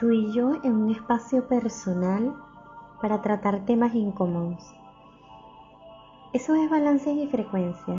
tú y yo en un espacio personal para tratar temas incómodos. Eso es balance y frecuencia.